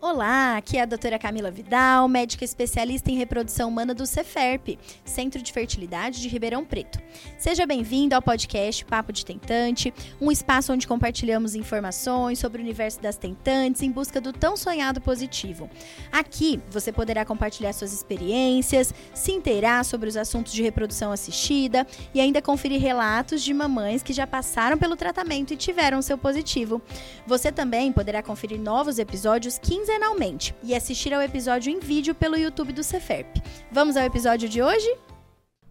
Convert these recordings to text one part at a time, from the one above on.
Olá, aqui é a doutora Camila Vidal, médica especialista em reprodução humana do Ceferp, Centro de Fertilidade de Ribeirão Preto. Seja bem-vindo ao podcast Papo de Tentante, um espaço onde compartilhamos informações sobre o universo das tentantes em busca do tão sonhado positivo. Aqui você poderá compartilhar suas experiências, se inteirar sobre os assuntos de reprodução assistida e ainda conferir relatos de mamães que já passaram pelo tratamento e tiveram seu positivo. Você também poderá conferir novos episódios 15 quinzenalmente e assistir ao episódio em vídeo pelo YouTube do Ceferp. Vamos ao episódio de hoje?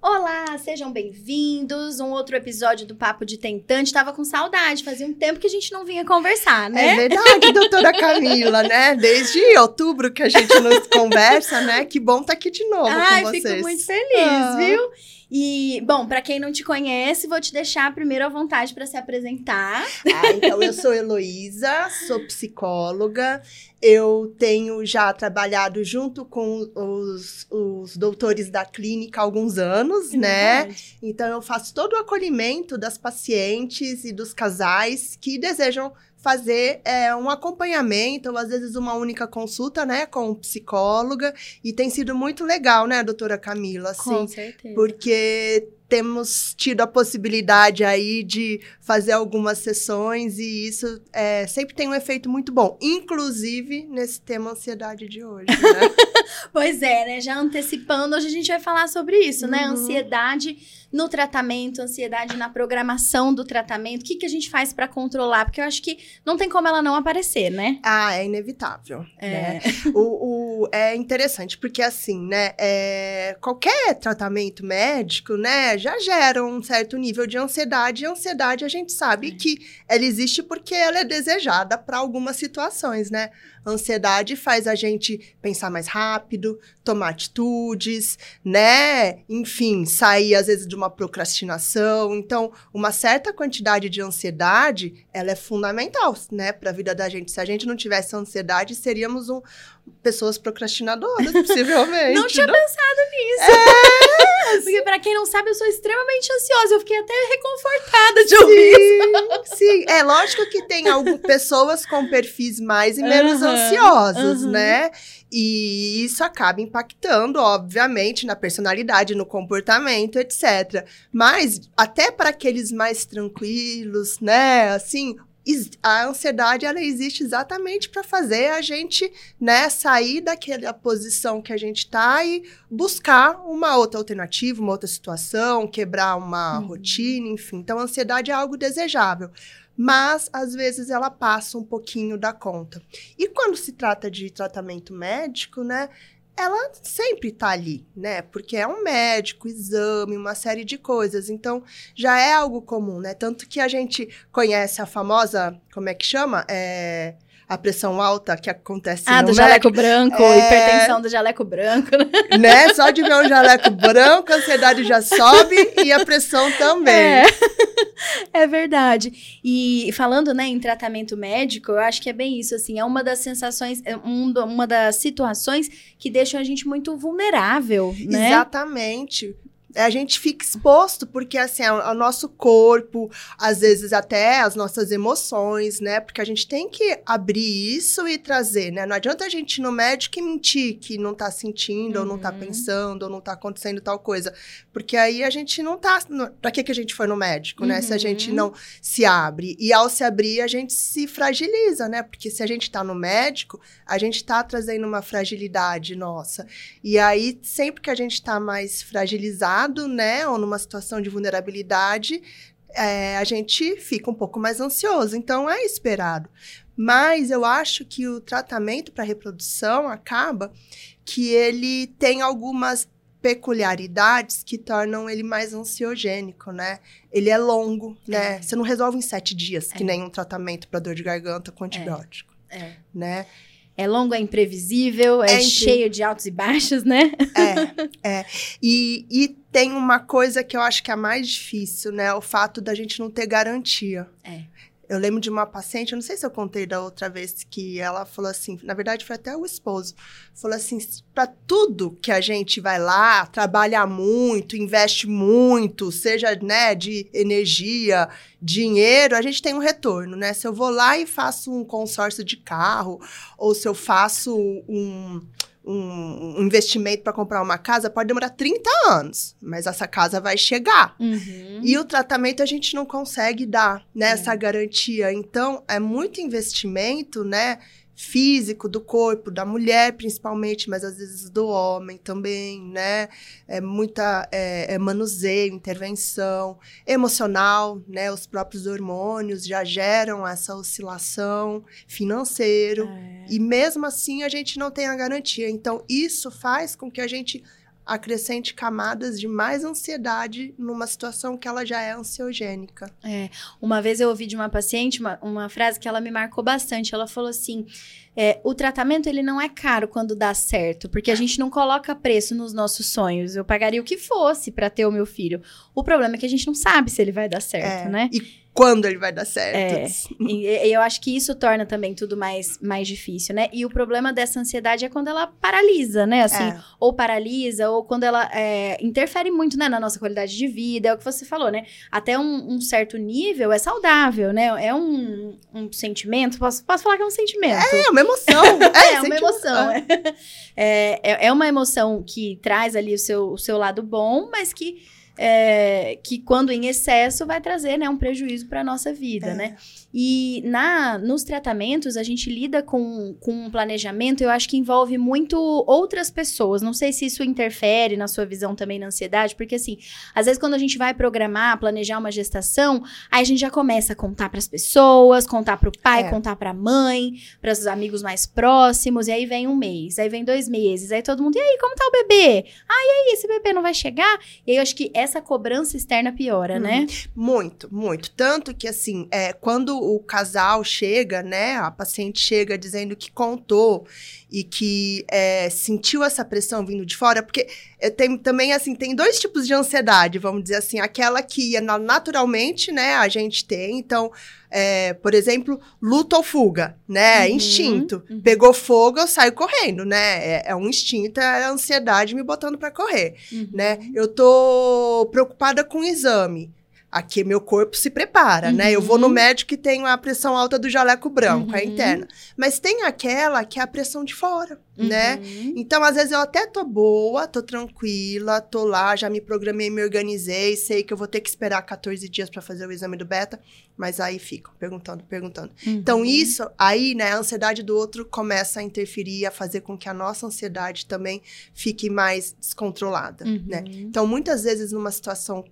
Olá, sejam bem-vindos. Um outro episódio do Papo de Tentante. Tava com saudade, fazia um tempo que a gente não vinha conversar, né? É verdade, doutora Camila, né? Desde outubro que a gente não conversa, né? Que bom estar tá aqui de novo Ai, com vocês. fico muito feliz, ah. viu? E, bom, para quem não te conhece, vou te deixar primeiro à vontade para se apresentar. Ah, então eu sou Heloísa, sou psicóloga. Eu tenho já trabalhado junto com os, os doutores da clínica há alguns anos, é né? Verdade. Então eu faço todo o acolhimento das pacientes e dos casais que desejam fazer é, um acompanhamento, ou às vezes uma única consulta, né, com psicóloga, e tem sido muito legal, né, doutora Camila, assim, com certeza. porque temos tido a possibilidade aí de fazer algumas sessões e isso é, sempre tem um efeito muito bom, inclusive nesse tema ansiedade de hoje, né? pois é, né? Já antecipando, hoje a gente vai falar sobre isso, né? uhum. né? Ansiedade no tratamento, ansiedade na programação do tratamento. O que, que a gente faz para controlar? Porque eu acho que não tem como ela não aparecer, né? Ah, é inevitável. É, né? o, o, é interessante, porque assim, né? É, qualquer tratamento médico, né? já geram um certo nível de ansiedade. E a ansiedade a gente sabe é. que ela existe porque ela é desejada para algumas situações, né? A ansiedade faz a gente pensar mais rápido, tomar atitudes, né? Enfim, sair às vezes de uma procrastinação. Então, uma certa quantidade de ansiedade, ela é fundamental, né, para a vida da gente. Se a gente não tivesse ansiedade, seríamos um, pessoas procrastinadoras, possivelmente. não tinha não? pensado nisso. É, Porque, para quem não sabe, eu sou extremamente ansiosa. Eu fiquei até reconfortada de ouvir isso. Sim, é lógico que tem algumas pessoas com perfis mais e menos uhum, ansiosos, uhum. né? E isso acaba impactando, obviamente, na personalidade, no comportamento, etc. Mas até para aqueles mais tranquilos, né? Assim, a ansiedade ela existe exatamente para fazer a gente né, sair daquela posição que a gente está e buscar uma outra alternativa, uma outra situação, quebrar uma uhum. rotina, enfim. Então, a ansiedade é algo desejável. Mas, às vezes, ela passa um pouquinho da conta. E quando se trata de tratamento médico, né? Ela sempre está ali, né? Porque é um médico, exame, uma série de coisas. Então, já é algo comum, né? Tanto que a gente conhece a famosa, como é que chama? É a pressão alta que acontece ah, no do jaleco branco, é... hipertensão do jaleco branco, né? né? Só de ver um jaleco branco, a ansiedade já sobe e a pressão também. É. é verdade. E falando, né, em tratamento médico, eu acho que é bem isso, assim, é uma das sensações, é um, uma das situações que deixam a gente muito vulnerável, né? Exatamente a gente fica exposto, porque assim, é o nosso corpo, às vezes até as nossas emoções, né? Porque a gente tem que abrir isso e trazer, né? Não adianta a gente ir no médico e mentir que não tá sentindo, uhum. ou não tá uhum. pensando, ou não tá acontecendo tal coisa. Porque aí a gente não tá. Pra que, que a gente foi no médico, né? Uhum. Se a gente uhum. não se abre. E ao se abrir, a gente se fragiliza, né? Porque se a gente tá no médico, a gente tá trazendo uma fragilidade nossa. E aí, sempre que a gente tá mais fragilizado, né, ou numa situação de vulnerabilidade, é, a gente fica um pouco mais ansioso. Então, é esperado. Mas eu acho que o tratamento para reprodução acaba que ele tem algumas peculiaridades que tornam ele mais ansiogênico, né? Ele é longo, né? É. Você não resolve em sete dias, é. que nem um tratamento para dor de garganta com antibiótico, é. né? É longo, é imprevisível, é, é cheio de altos e baixos, né? É, é. E, e tem uma coisa que eu acho que é a mais difícil, né? O fato da gente não ter garantia. É. Eu lembro de uma paciente, eu não sei se eu contei da outra vez, que ela falou assim, na verdade foi até o esposo, falou assim, para tudo que a gente vai lá, trabalha muito, investe muito, seja, né, de energia, dinheiro, a gente tem um retorno, né? Se eu vou lá e faço um consórcio de carro, ou se eu faço um um, investimento para comprar uma casa pode demorar 30 anos, mas essa casa vai chegar. Uhum. E o tratamento a gente não consegue dar né, essa é. garantia. Então, é muito investimento, né? Físico do corpo, da mulher principalmente, mas às vezes do homem também, né? É muita é, é manuseio, intervenção, emocional, né? Os próprios hormônios já geram essa oscilação financeiro é. e mesmo assim a gente não tem a garantia. Então isso faz com que a gente acrescente camadas de mais ansiedade numa situação que ela já é ansiogênica. É, uma vez eu ouvi de uma paciente uma, uma frase que ela me marcou bastante. Ela falou assim: é, o tratamento ele não é caro quando dá certo, porque a gente não coloca preço nos nossos sonhos. Eu pagaria o que fosse para ter o meu filho. O problema é que a gente não sabe se ele vai dar certo, é, né? E quando ele vai dar certo. É, e, eu acho que isso torna também tudo mais, mais difícil, né? E o problema dessa ansiedade é quando ela paralisa, né? Assim, é. ou paralisa, ou quando ela é, interfere muito né, na nossa qualidade de vida. É o que você falou, né? Até um, um certo nível é saudável, né? É um, um sentimento. Posso, posso falar que é um sentimento? É, uma emoção. É, é uma emoção. É. é. É, é uma emoção que traz ali o seu, o seu lado bom, mas que é, que quando em excesso vai trazer né, um prejuízo para a nossa vida, é. né? E na, nos tratamentos, a gente lida com, com um planejamento, eu acho que envolve muito outras pessoas. Não sei se isso interfere na sua visão também na ansiedade, porque assim, às vezes quando a gente vai programar, planejar uma gestação, aí a gente já começa a contar para as pessoas, contar para o pai, é. contar para a mãe, para os amigos mais próximos, e aí vem um mês, aí vem dois meses, aí todo mundo, e aí, como tá o bebê? Ah, e aí, esse bebê não vai chegar? E aí eu acho que essa cobrança externa piora, hum, né? Muito, muito. Tanto que, assim, é, quando o casal chega, né? A paciente chega dizendo que contou e que é, sentiu essa pressão vindo de fora, porque tem também, assim, tem dois tipos de ansiedade, vamos dizer assim. Aquela que naturalmente, né, a gente tem. Então, é, por exemplo, luta ou fuga, né? Uhum, instinto. Uhum. Pegou fogo, eu saio correndo, né? É, é, um instinto, é a ansiedade me botando para correr, uhum. né? Eu tô preocupada com o exame aqui meu corpo se prepara, uhum. né? Eu vou no uhum. médico e tenho a pressão alta do jaleco branco, uhum. a interna. Mas tem aquela que é a pressão de fora, né? uhum. né? Então, às vezes eu até tô boa, tô tranquila, tô lá, já me programei, me organizei, sei que eu vou ter que esperar 14 dias para fazer o exame do beta, mas aí ficam perguntando, perguntando. Então, uhum. isso aí, né, a ansiedade do outro começa a interferir, a fazer com que a nossa ansiedade também fique mais descontrolada, né? Uhum. Então, muitas vezes numa situação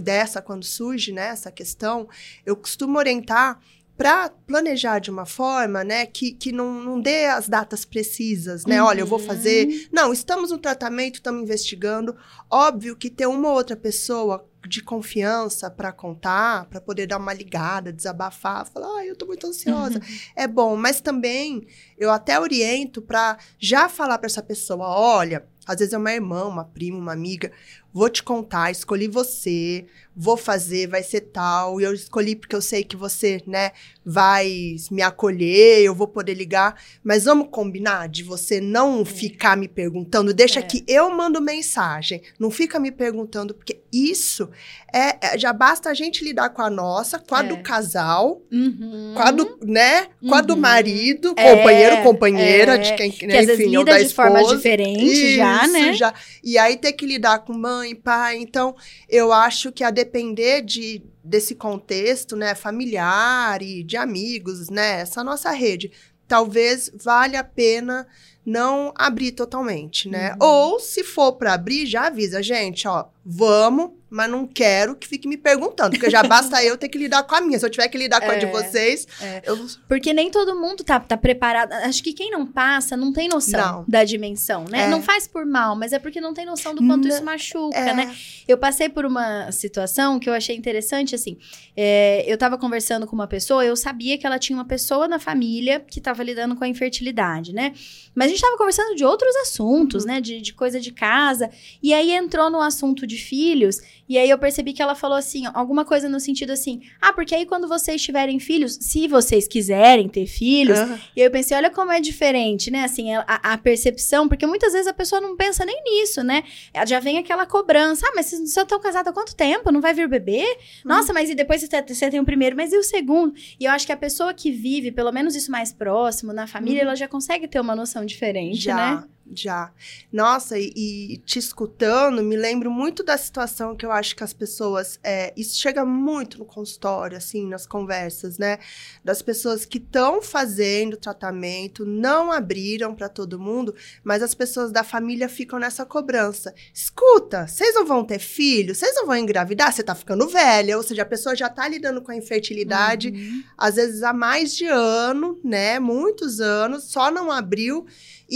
dessa, quando surge né, essa questão, eu costumo orientar para planejar de uma forma, né, que, que não, não dê as datas precisas, né? Uhum. Olha, eu vou fazer. Não, estamos no tratamento, estamos investigando. Óbvio que ter uma outra pessoa de confiança para contar, para poder dar uma ligada, desabafar, falar, ah, eu tô muito ansiosa. Uhum. É bom, mas também eu até oriento para já falar para essa pessoa, olha, às vezes é uma irmã, uma prima, uma amiga, vou te contar, escolhi você, vou fazer, vai ser tal, e eu escolhi porque eu sei que você, né, vai me acolher, eu vou poder ligar, mas vamos combinar de você não é. ficar me perguntando, deixa é. que eu mando mensagem, não fica me perguntando, porque isso é, é já basta a gente lidar com a nossa, com a é. do casal, uhum. com a do, né, com uhum. a do uhum. marido, é, companheiro, companheira, de quem, que né, às enfim, vezes lida de esposa. forma diferente isso, já, né? Já. E aí ter que lidar com mãe, mãe, pai. Então, eu acho que a depender de, desse contexto, né, familiar e de amigos, né, essa nossa rede, talvez valha a pena não abrir totalmente, né? Uhum. Ou se for para abrir, já avisa, gente, ó, vamos, mas não quero que fique me perguntando, porque já basta eu ter que lidar com a minha. Se eu tiver que lidar com é, a de é, vocês, é. eu... Porque nem todo mundo tá, tá preparado. Acho que quem não passa não tem noção não. da dimensão, né? É. Não faz por mal, mas é porque não tem noção do quanto isso machuca, é. né? Eu passei por uma situação que eu achei interessante, assim. É, eu tava conversando com uma pessoa, eu sabia que ela tinha uma pessoa na família que tava lidando com a infertilidade, né? Mas a gente tava conversando de outros assuntos, né? De, de coisa de casa. E aí entrou no assunto de filhos. E aí eu percebi que ela falou assim, alguma coisa no sentido assim: ah, porque aí quando vocês tiverem filhos, se vocês quiserem ter filhos. Aham. E aí eu pensei, olha como é diferente, né? Assim, a, a percepção, porque muitas vezes a pessoa não pensa nem nisso, né? Já vem aquela cobrança: ah, mas vocês estão casados há quanto tempo? Não vai vir bebê? Nossa, mas e depois você, te- você tem o primeiro, mas e o segundo? E eu acho que a pessoa que vive, pelo menos isso mais próximo, na família, ela já consegue ter uma noção diferente, já, né? Já. Nossa, e, e te escutando, me lembro muito da situação que eu acho que as pessoas. é, isso chega muito no consultório, assim, nas conversas, né? Das pessoas que estão fazendo tratamento, não abriram para todo mundo, mas as pessoas da família ficam nessa cobrança. Escuta, vocês não vão ter filho? Vocês não vão engravidar? Você tá ficando velha. Ou seja, a pessoa já tá lidando com a infertilidade Uhum. às vezes há mais de ano, né? Muitos anos, só não abriu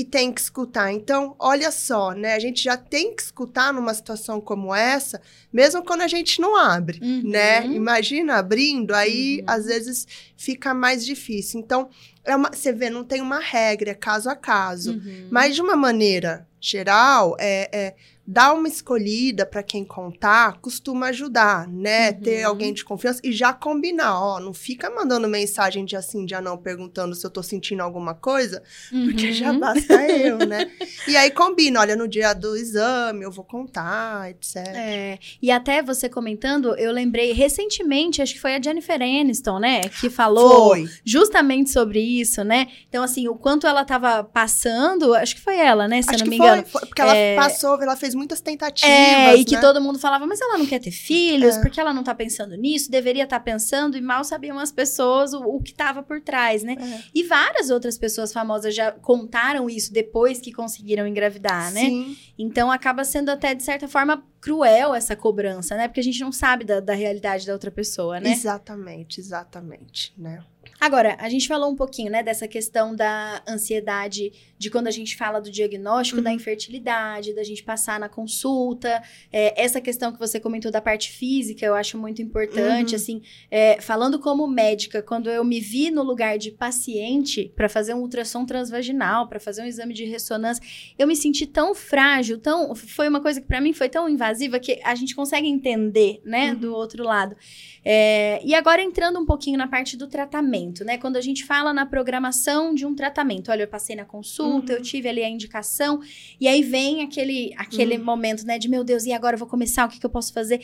e tem que escutar. Então, olha só, né? A gente já tem que escutar numa situação como essa, mesmo quando a gente não abre, Uhum. né? Imagina abrindo, aí Uhum. às vezes fica mais difícil. Então, é uma- você vê, não tem uma regra, é caso a caso. Uhum. Mas de uma maneira geral, é, é dar uma escolhida para quem contar costuma ajudar, né? Uhum. Ter alguém de confiança e já combinar, ó, não fica mandando mensagem de assim, de não, perguntando se eu tô sentindo alguma coisa, porque Uhum. já basta eu, né? E aí combina, olha, no dia do exame eu vou contar, etc. É, e até você comentando, eu lembrei recentemente, acho que foi a Jennifer Aniston, né? Que falou Foi. justamente sobre isso, né? Então, assim, o quanto ela tava passando, acho que foi ela, né? Se eu Acho não que me foi, engano. foi, porque ela É. passou, ela fez muitas tentativas, É, e que né? todo mundo falava, mas ela não quer ter filhos, É. porque ela não tá pensando nisso, deveria estar pensando, e mal sabiam as pessoas o, o que tava por trás, né? É. E várias outras pessoas famosas já contaram isso depois que conseguiram engravidar, né? Sim. Então acaba sendo até, de certa forma, cruel essa cobrança, né? Porque a gente não sabe da, da realidade da outra pessoa, né? Exatamente, exatamente, né? Agora, a gente falou um pouquinho, né, dessa questão da ansiedade, de quando a gente fala do diagnóstico Uhum. da infertilidade, da gente passar na consulta, é, essa questão que você comentou da parte física, eu acho muito importante, Uhum. assim, é, falando como médica, quando eu me vi no lugar de paciente para fazer um ultrassom transvaginal, para fazer um exame de ressonância, eu me senti tão frágil, tão, foi uma coisa que para mim foi tão invasiva que a gente consegue entender, né, Uhum. do outro lado. É, e agora entrando um pouquinho na parte do tratamento, né? Quando a gente fala na programação de um tratamento, olha, eu passei na consulta, Uhum. eu tive ali a indicação, e aí vem aquele, aquele Uhum. momento, né, de meu Deus, e agora eu vou começar, o que, que eu posso fazer?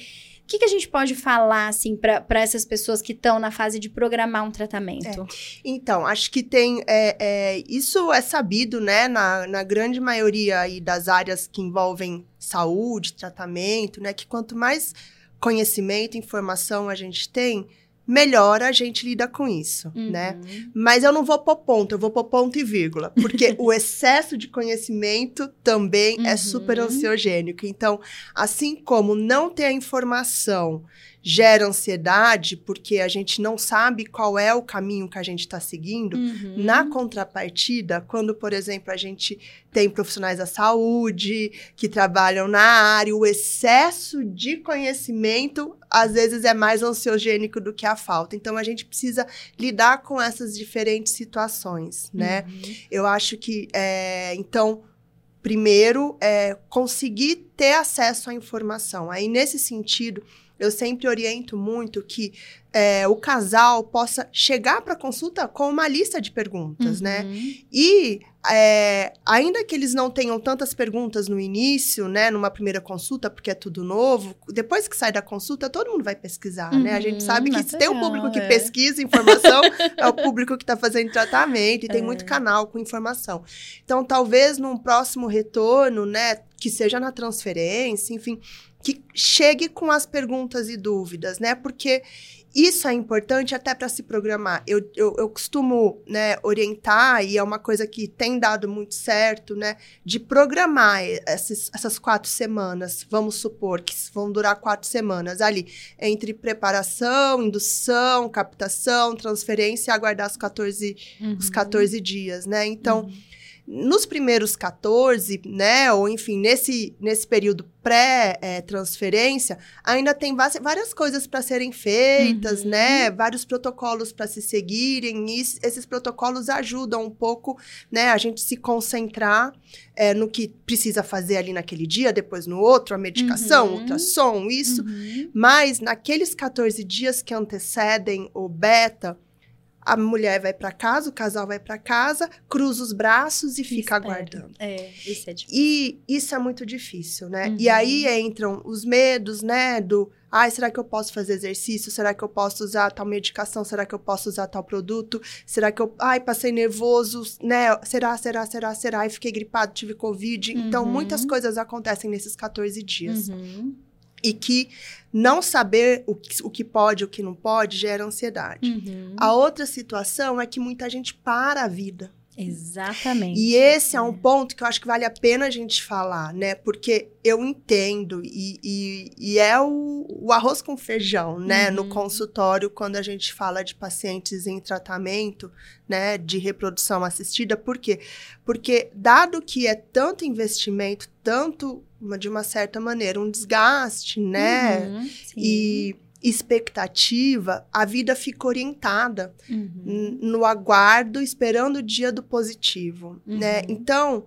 O que, que a gente pode falar, assim, para essas pessoas que estão na fase de programar um tratamento? Então, acho que tem. é, é, isso é sabido, né, na, na grande maioria aí das áreas que envolvem saúde, tratamento, né? Que quanto mais conhecimento, informação a gente tem, melhor a gente lida com isso, né? Uhum. Mas eu não vou pôr ponto, eu vou pôr ponto e vírgula. Porque o excesso de conhecimento também é Uhum. super ansiogênico. Então, assim como não ter a informação gera ansiedade, porque a gente não sabe qual é o caminho que a gente está seguindo, Uhum. na contrapartida, quando, por exemplo, a gente tem profissionais da saúde que trabalham na área, o excesso de conhecimento às vezes é mais ansiogênico do que a falta. Então, a gente precisa lidar com essas diferentes situações, né? Uhum. Eu acho que, é, então, primeiro, é conseguir ter acesso à informação. Aí, nesse sentido, eu sempre oriento muito que é, o casal possa chegar para a consulta com uma lista de perguntas, né? Uhum. E é, ainda que eles não tenham tantas perguntas no início, né, numa primeira consulta, porque é tudo novo, depois que sai da consulta, todo mundo vai pesquisar, né? A gente Uhum, sabe que se tem um público que é. pesquisa informação, é o público que está fazendo tratamento, e tem É. muito canal com informação. Então, talvez num próximo retorno, né, que seja na transferência, enfim, que chegue com as perguntas e dúvidas, né? Porque isso é importante até para se programar. Eu, eu, eu costumo né, orientar, e é uma coisa que tem dado muito certo, né? De programar esses, essas quatro semanas, vamos supor que vão durar quatro semanas ali, entre preparação, indução, captação, transferência e aguardar os 14, Uhum. os 14 dias, né? Então, Nos primeiros 14, né, ou enfim, nesse, nesse período pré-transferência, ainda tem várias coisas para serem feitas, uhum. né, vários protocolos para se seguirem, e esses protocolos ajudam um pouco, né, a gente se concentrar é, no que precisa fazer ali naquele dia, depois no outro, a medicação, uhum. ultrassom, isso, uhum. mas naqueles 14 dias que antecedem o beta, a mulher vai para casa, o casal vai para casa, cruza os braços e fica aguardando. É, isso é difícil. E isso é muito difícil, né? Uhum. E aí entram os medos, né? Do, ai, será que eu posso fazer exercício? Será que eu posso usar tal medicação? Será que eu posso usar tal produto? Será que eu, ai, passei nervoso, né? Será, será, será, será? E fiquei gripado, tive covid. Uhum. Então, muitas coisas acontecem nesses 14 dias. Uhum e que não saber o que, o que pode o que não pode gera ansiedade. Uhum. A outra situação é que muita gente para a vida. Exatamente. E esse é. é. um ponto que eu acho que vale a pena a gente falar, né? Porque eu entendo e, e, e é o, o, arroz com feijão, né? Uhum. No consultório, quando a gente fala de pacientes em tratamento, né? De reprodução assistida. Por quê? Porque, dado que é tanto investimento, tanto, de uma certa maneira, um desgaste, né? Uhum, e expectativa, a vida fica orientada uhum. no aguardo, esperando o dia do positivo, né? uhum. né? Então,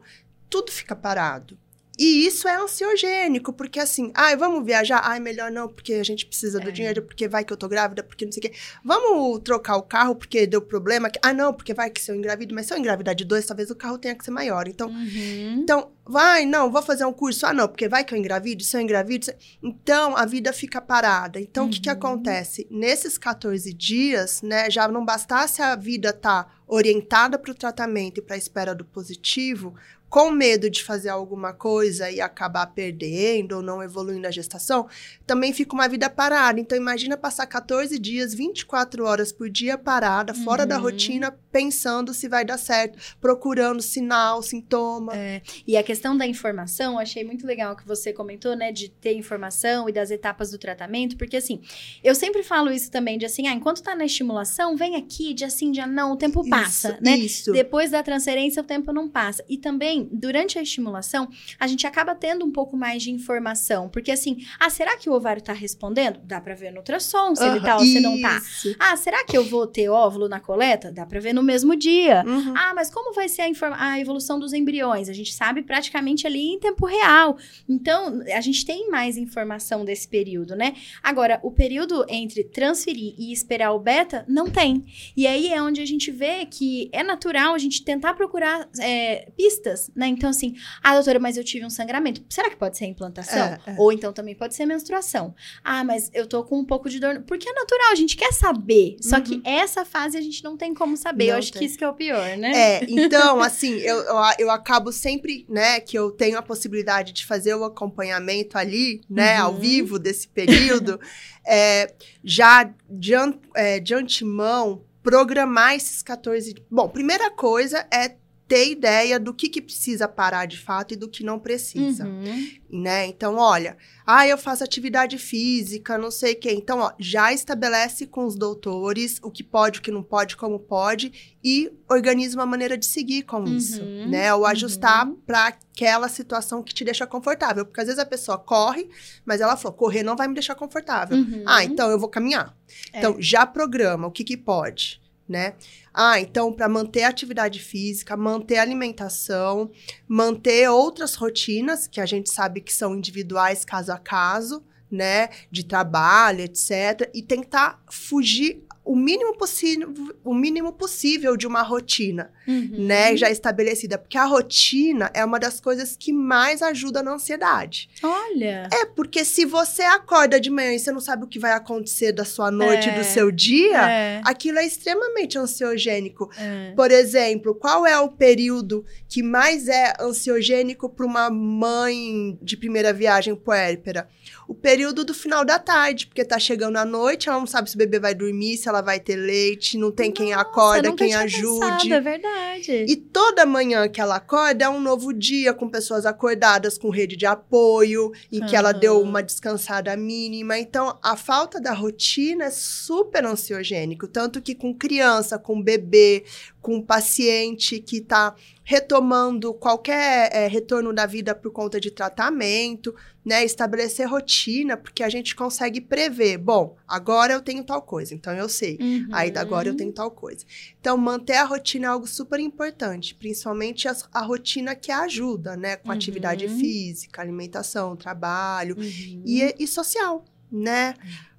tudo fica parado. E isso é ansiogênico, porque assim, ai, vamos viajar? Ai, melhor não, porque a gente precisa do é. dinheiro, porque vai que eu tô grávida, porque não sei o quê. Vamos trocar o carro porque deu problema? Ah, não, porque vai que se eu engravido, mas se eu engravidar de dois, talvez o carro tenha que ser maior. Então, uhum. então vai, não, vou fazer um curso. Ah, não, porque vai que eu engravido, se eu engravido. Se... Então, a vida fica parada. Então, uhum. o que que uhum. acontece? Nesses 14 dias, né, já não bastasse a vida estar tá orientada para o tratamento e para a espera do positivo, com medo de fazer alguma coisa e acabar perdendo ou não evoluindo a gestação, também fica uma vida parada. Então, imagina passar 14 dias, 24 horas por dia parada, fora uhum. da rotina, pensando se vai dar certo, procurando sinal, sintoma. É. E a questão da informação, achei muito legal que você comentou, né, de ter informação e das etapas do tratamento, porque assim, eu sempre falo isso também, de assim, ah, enquanto tá na estimulação, vem aqui, dia sim, dia não, o tempo passa, isso, né? Isso. Depois da transferência, o tempo não passa. E também, durante a estimulação, a gente acaba tendo um pouco mais de informação, porque assim, ah, será que o ovário tá respondendo? Dá pra ver no ultrassom se ele tá ou se não tá. Ah, será que eu vou ter óvulo na coleta? Dá pra ver no mesmo dia. Uhum. Ah, mas como vai ser a, a evolução dos embriões? A gente sabe praticamente ali em tempo real. Então, a gente tem mais informação desse período, né? Agora, o período entre transferir e esperar o beta, não tem. E aí é onde a gente vê que é natural a gente tentar procurar é, pistas, né? Então, assim, ah, doutora, mas eu tive um sangramento. Será que pode ser implantação? É, é. Ou então também pode ser menstruação. Ah, mas eu tô com um pouco de dor. Porque é natural, a gente quer saber. Só uhum. que essa fase a gente não tem como saber. Não eu acho tem. que isso que é o pior, né? É, então, assim, eu, eu, eu, acabo sempre, né, que eu tenho a possibilidade de fazer o acompanhamento ali, né, uhum. ao vivo desse período, é, já de, é, de antemão, programar esses 14. Bom, primeira coisa é ter ideia do que, que precisa parar de fato e do que não precisa, uhum. né? Então, olha, ah, eu faço atividade física, não sei o quê. Então, ó, já estabelece com os doutores o que pode, o que não pode, como pode e organiza uma maneira de seguir com uhum. isso, né? Ou ajustar uhum. para aquela situação que te deixa confortável, porque às vezes a pessoa corre, mas ela falou, correr não vai me deixar confortável. Uhum. Ah, então eu vou caminhar. É. Então, já programa o que que pode né? Ah, então para manter a atividade física, manter a alimentação, manter outras rotinas que a gente sabe que são individuais caso a caso, né, de trabalho, etc, e tentar fugir o mínimo possível, o mínimo possível de uma rotina, uhum. né, já estabelecida, porque a rotina é uma das coisas que mais ajuda na ansiedade. Olha. É porque se você acorda de manhã e você não sabe o que vai acontecer da sua noite, é. do seu dia, é. aquilo é extremamente ansiogênico. É. Por exemplo, qual é o período que mais é ansiogênico para uma mãe de primeira viagem puérpera? O período do final da tarde, porque tá chegando a noite, ela não sabe se o bebê vai dormir, se ela ela vai ter leite, não tem Nossa, quem acorda, quem ajude. Pensado, é verdade. E toda manhã que ela acorda é um novo dia com pessoas acordadas, com rede de apoio, em que ela deu uma descansada mínima. Então, a falta da rotina é super ansiogênico, tanto que com criança, com bebê, com paciente que está retomando qualquer é, retorno da vida por conta de tratamento, né? Estabelecer rotina, porque a gente consegue prever. Bom, agora eu tenho tal coisa, então eu sei. Uhum. Aí agora eu tenho tal coisa. Então, manter a rotina é algo super importante, principalmente a, a rotina que ajuda, né? Com Uhum. atividade física, alimentação, trabalho Uhum. e, e social, né?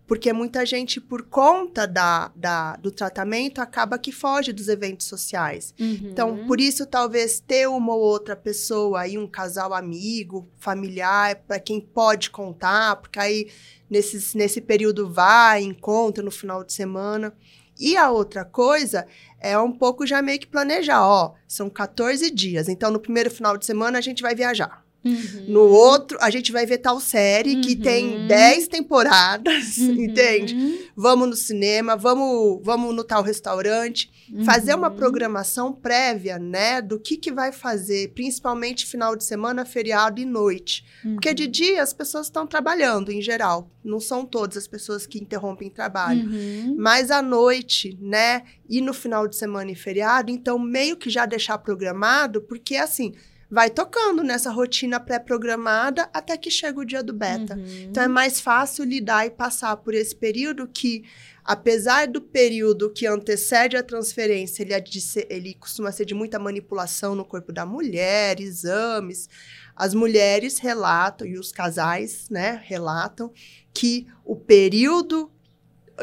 Porque muita gente, por conta da, da, do tratamento, acaba que foge dos eventos sociais. Uhum. Então, por isso, talvez ter uma ou outra pessoa aí, um casal amigo, familiar, para quem pode contar, porque aí nesses, nesse período vai, encontra no final de semana. E a outra coisa é um pouco já meio que planejar, ó, são 14 dias, então no primeiro final de semana a gente vai viajar. Uhum. No outro, a gente vai ver tal série que Uhum. tem 10 temporadas, Uhum. entende? Vamos no cinema, vamos, vamos no tal restaurante. Fazer uma Uhum. programação prévia, né? Do que, que vai fazer, principalmente final de semana, feriado e noite. Porque de dia as pessoas estão trabalhando, em geral. Não são todas as pessoas que interrompem trabalho. Uhum. Mas à noite, né? E no final de semana e feriado, então meio que já deixar programado, porque assim, vai tocando nessa rotina pré-programada até que chega o dia do beta. Uhum. Então é mais fácil lidar e passar por esse período que, apesar do período que antecede a transferência, ele, é ser- ele costuma ser de muita manipulação no corpo da mulher, exames. As mulheres relatam, e os casais, né, relatam, que o período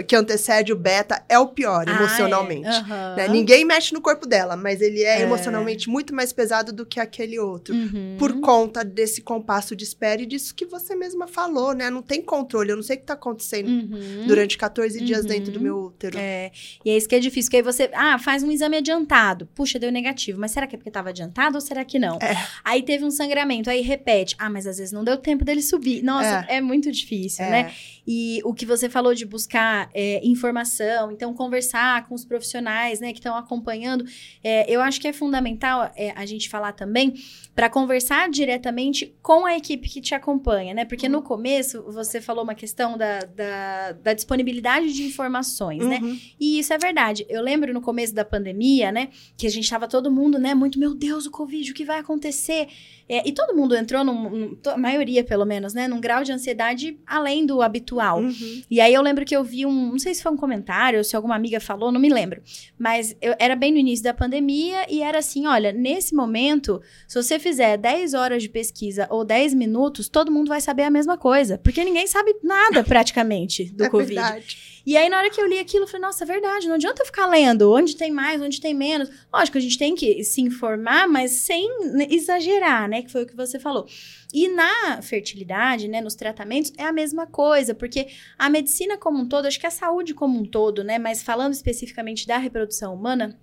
que antecede o beta é o pior Ah, é. emocionalmente. Aham. né? Ninguém mexe no corpo dela, mas ele é, É. emocionalmente muito mais pesado do que aquele outro Uhum. por conta desse compasso de espera e disso que você mesma falou, né? Não tem controle, eu não sei o que tá acontecendo Uhum. durante 14 dias Uhum. dentro do meu útero. É, e é isso que é difícil, porque aí você, ah, faz um exame adiantado. Puxa, deu negativo, mas será que é porque estava adiantado ou será que não? É. Aí teve um sangramento, aí repete. Ah, mas às vezes não deu tempo dele subir. Nossa, é, muito difícil, É. né? E o que você falou de buscar é, informação, então conversar com os profissionais, né, que estão acompanhando, é, eu acho que é fundamental é, a gente falar também para conversar diretamente com a equipe que te acompanha, né? Porque no começo você falou uma questão da, da, da disponibilidade de informações, né? Uhum. E isso é verdade. Eu lembro no começo da pandemia, né? Que a gente tava todo mundo, né? Muito, meu Deus, o Covid, o que vai acontecer? É, e todo mundo entrou, num, num- a maioria pelo menos, né? Num grau de ansiedade além do habitual. Uhum. E aí eu lembro que eu vi um, não sei se foi um comentário ou se alguma amiga falou, não me lembro. Mas eu, era bem no início da pandemia e era assim, olha, nesse momento, se você fizer 10 horas de pesquisa ou 10 minutos, todo mundo vai saber a mesma coisa. Porque ninguém sabe nada praticamente do é Covid. verdade. E aí, na hora que eu li aquilo, eu falei, nossa, é verdade, não adianta eu ficar lendo onde tem mais, onde tem menos. Lógico, a gente tem que se informar, mas sem exagerar, né? Que foi o que você falou. E na fertilidade, né, nos tratamentos, é a mesma coisa, porque a medicina como um todo, acho que a saúde como um todo, né, mas falando especificamente da reprodução humana,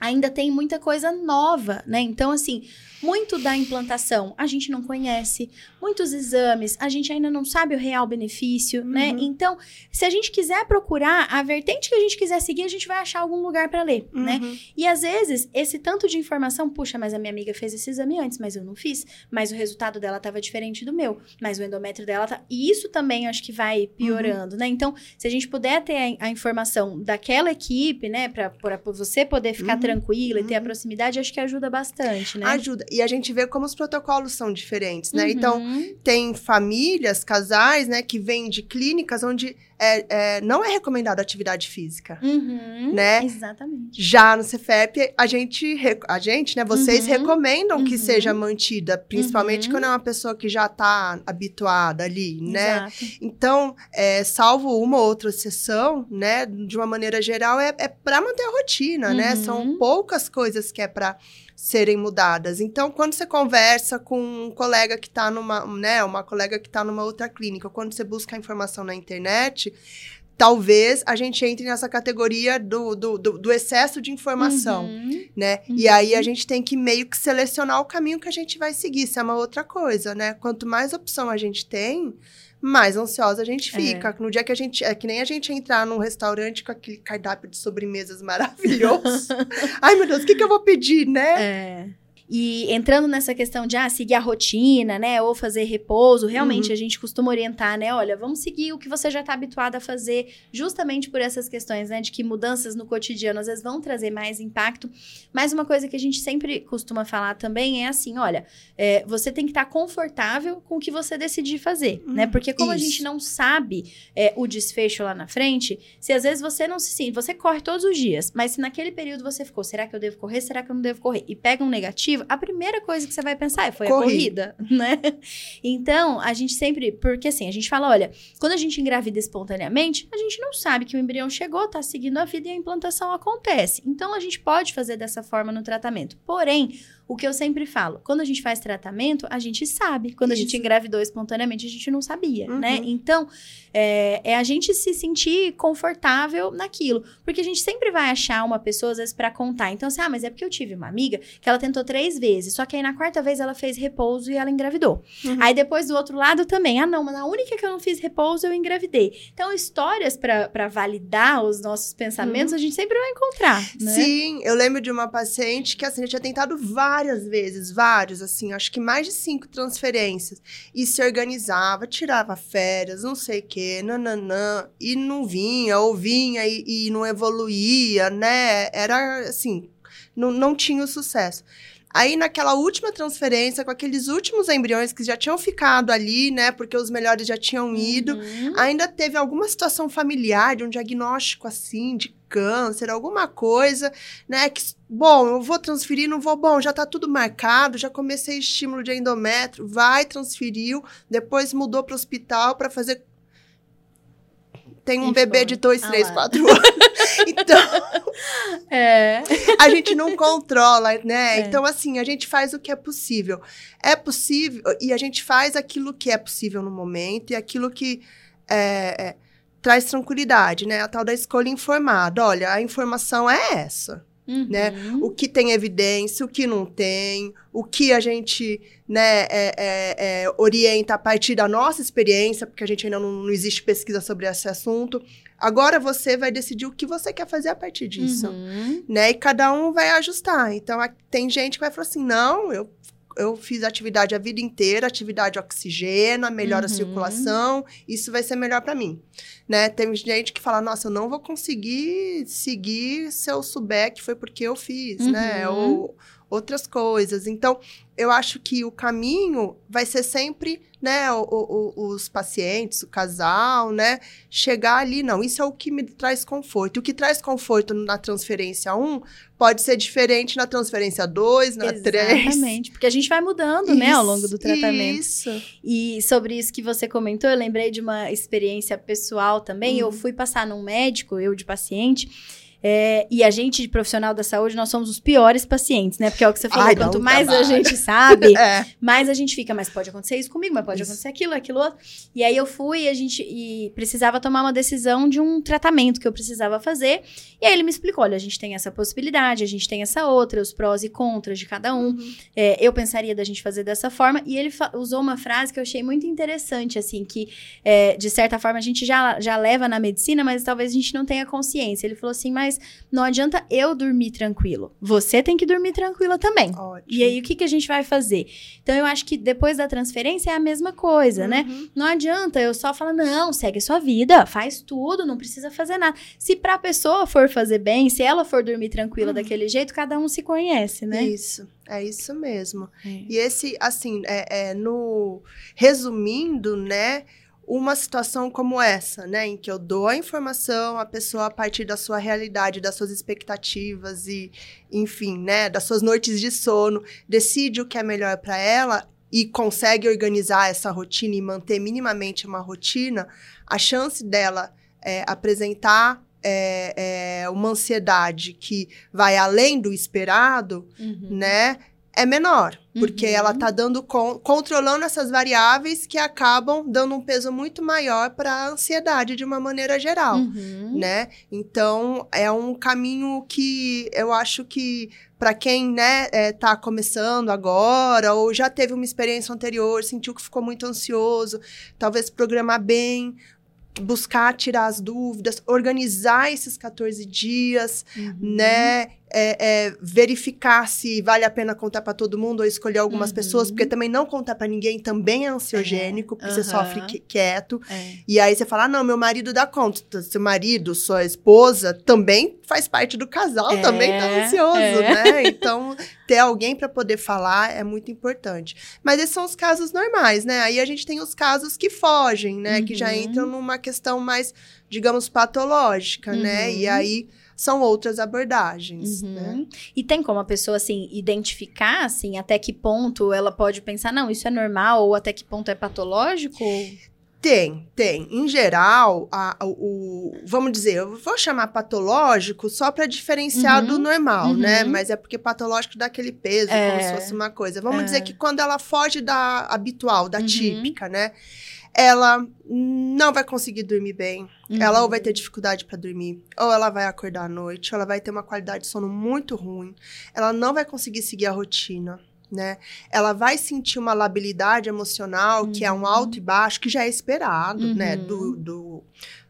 ainda tem muita coisa nova, né? Então, assim, muito da implantação a gente não conhece, muitos exames a gente ainda não sabe o real benefício, né? Uhum. Então, se a gente quiser procurar a vertente que a gente quiser seguir, a gente vai achar algum lugar para ler, né? Uhum. E às vezes, esse tanto de informação, puxa, mas a minha amiga fez esse exame antes, mas eu não fiz, mas o resultado dela estava diferente do meu, mas o endométrio dela tá. E isso também acho que vai piorando, né? Então, se a gente puder ter a, a informação daquela equipe, né, para você poder ficar Uhum, tranquila e ter a uhum. proximidade, acho que ajuda bastante, né? Ajuda. E a gente vê como os protocolos são diferentes, né? Então, Uhum. tem famílias, casais, né, que vêm de clínicas onde é, é, não é recomendada atividade física. Uhum. né? Exatamente. Já no CFEP, a gente, a gente, né, vocês Uhum. recomendam que Uhum. seja mantida, principalmente Uhum. quando é uma pessoa que já tá habituada ali, né? Exato. Então, é, salvo uma ou outra exceção, né, de uma maneira geral, é, é para manter a rotina, né? Uhum. São poucas coisas que é para serem mudadas. Então, quando você conversa com um colega que está numa, né, uma colega que está numa outra clínica, quando você busca a informação na internet, talvez a gente entre nessa categoria do, do, do, do excesso de informação Uhum. né? Uhum. E aí a gente tem que meio que selecionar o caminho que a gente vai seguir. Isso é uma outra coisa, né? Quanto mais opção a gente tem, mais ansiosa a gente É. fica. No dia que a gente. É que nem a gente entrar num restaurante com aquele cardápio de sobremesas maravilhoso. Ai, meu Deus, o que, que eu vou pedir, né? É. E entrando nessa questão de ah, seguir a rotina, né? Ou fazer repouso, realmente Uhum. a gente costuma orientar, né? Olha, vamos seguir o que você já está habituado a fazer, justamente por essas questões, né? De que mudanças no cotidiano às vezes vão trazer mais impacto. Mas uma coisa que a gente sempre costuma falar também é assim: olha, é, você tem que estar confortável com o que você decidir fazer, né? Uhum, Porque como a isso. gente não sabe é, o desfecho lá na frente, se às vezes você não se sente, você corre todos os dias, mas se naquele período você ficou, será que eu devo correr? Será que eu não devo correr? E pega um negativo, a primeira coisa que você vai pensar é foi a Corri. corrida, né? Então, a gente sempre, porque assim, a gente fala, olha, quando a gente engravida espontaneamente, a gente não sabe que o embrião chegou, tá seguindo a vida e a implantação acontece. Então, a gente pode fazer dessa forma no tratamento. Porém, o que eu sempre falo, quando a gente faz tratamento, a gente sabe. Quando a gente Isso. engravidou espontaneamente, a gente não sabia, Uhum. né? Então, é, é a gente se sentir confortável naquilo. Porque a gente sempre vai achar uma pessoa, às vezes, pra contar. Então, assim, ah, mas é porque eu tive uma amiga que ela tentou três vezes, só que aí na quarta vez ela fez repouso e ela engravidou. Uhum. Aí depois do outro lado também, ah, não, mas na única que eu não fiz repouso, eu engravidei. Então, histórias pra pra validar os nossos pensamentos, a gente sempre vai encontrar, né? Sim, eu lembro de uma paciente que assim, tinha tentado várias vezes, vários, assim, acho que mais de cinco transferências. E se organizava, tirava férias, não sei o quê, nananã, e não vinha, ou vinha e, e não evoluía, né? Era assim, não, não tinha o sucesso. Aí, naquela última transferência, com aqueles últimos embriões que já tinham ficado ali, né? Porque os melhores já tinham ido. Uhum. Ainda teve alguma situação familiar, de um diagnóstico assim, de câncer, alguma coisa, né? Que, bom, eu vou transferir, não vou, bom, já tá tudo marcado, já comecei estímulo de endométrio, vai, transferiu, depois mudou para o hospital para fazer. Tem um bebê de dois, Ah três, lá. quatro anos. Então, É. a gente não controla, né? É. Então, assim, a gente faz o que é possível. É possível, e a gente faz aquilo que é possível no momento e aquilo que é, é, traz tranquilidade, né? A tal da escolha informada. Olha, a informação é essa, né? Uhum. O que tem evidência, o que não tem, o que a gente né, é, é, é, orienta a partir da nossa experiência, porque a gente ainda não, não existe pesquisa sobre esse assunto. Agora você vai decidir o que você quer fazer a partir disso Uhum. né? E cada um vai ajustar. Então, a- tem gente que vai falar assim: não, eu, eu fiz atividade a vida inteira, atividade oxigena, melhora a Uhum. circulação, isso vai ser melhor para mim. Né? Tem gente que fala: nossa, eu não vou conseguir seguir se eu souber que foi porque eu fiz, né? Uhum. Ou outras coisas. Então, eu acho que o caminho vai ser sempre, né, o- o- os pacientes, o casal, né, chegar ali, não, isso é o que me traz conforto. E o que traz conforto na transferência 1 pode ser diferente na transferência 2, na 3. Exatamente, porque a gente vai mudando, né, ao longo do tratamento. Isso. E sobre isso que você comentou, eu lembrei de uma experiência pessoal também. Eu Uhum. fui passar num médico, eu de paciente. É, e a gente, de profissional da saúde, nós somos os piores pacientes, né? Porque é o que você falou, Ai, quanto mais a gente sabe, É. mais a gente fica, mas pode acontecer isso comigo, mas pode Isso. acontecer aquilo, aquilo outro. E aí eu fui e a gente e precisava tomar uma decisão de um tratamento que eu precisava fazer. E aí ele me explicou: olha, a gente tem essa possibilidade, a gente tem essa outra, os prós e contras de cada um. É, eu pensaria da gente fazer dessa forma. E ele usou uma frase que eu achei muito interessante, assim, que é, de certa forma a gente já, já leva na medicina, mas talvez a gente não tenha consciência. Ele falou assim: mas não adianta eu dormir tranquilo. Você tem que dormir tranquila também. Ótimo. E aí, o que, que a gente vai fazer? Então, eu acho que depois da transferência é a mesma coisa, né? Uhum. Não adianta eu só falar, não, segue sua vida, faz tudo, não precisa fazer nada. Se pra pessoa for fazer bem, se ela for dormir tranquila daquele jeito, cada um se conhece, né? Isso, é isso mesmo. É. E esse, assim, é, é, no resumindo, né, uma situação como essa, né, em que eu dou a informação à pessoa a partir da sua realidade, das suas expectativas e, enfim, né, das suas noites de sono, decide o que é melhor para ela e consegue organizar essa rotina e manter minimamente uma rotina, a chance dela é, apresentar é, é, uma ansiedade que vai além do esperado, Uhum. né, é menor, porque Uhum. ela tá dando con- controlando essas variáveis que acabam dando um peso muito maior para a ansiedade de uma maneira geral, Uhum. né? Então é um caminho que eu acho que para quem né é, tá começando agora ou já teve uma experiência anterior, sentiu que ficou muito ansioso, talvez programar bem buscar tirar as dúvidas, organizar esses 14 dias, Uhum. né? É, é, verificar se vale a pena contar para todo mundo ou escolher algumas Uhum. pessoas, porque também não contar para ninguém também é ansiogênico, porque você aham. sofre qui- quieto. É. E aí você fala, ah, não, meu marido dá conta. Seu marido, sua esposa também faz parte do casal, É, também tá ansioso, é. né? Então, ter alguém para poder falar é muito importante. Mas esses são os casos normais, né? Aí a gente tem os casos que fogem, né? Que já Uhum. entram numa questão mais, digamos, patológica, né? E Uhum. aí são outras abordagens, Uhum. né? E tem como a pessoa, assim, identificar, assim, até que ponto ela pode pensar, não, isso é normal, ou até que ponto é patológico? Tem, tem. Em geral, a- o, o- vamos dizer, eu vou chamar patológico só para diferenciar Uhum, do normal, uhum. né? Mas é porque patológico dá aquele peso, É. como se fosse uma coisa. Vamos É. dizer que quando ela foge da habitual, da Uhum. típica, né? Ela não vai conseguir dormir bem. Ela ou vai Uhum. ter dificuldade para dormir, ou ela vai acordar à noite, ou ela vai ter uma qualidade de sono muito ruim. Ela não vai conseguir seguir a rotina, né? Ela vai sentir uma labilidade emocional, que é um Uhum. alto e baixo, que já é esperado, né? Uhum. Do, do,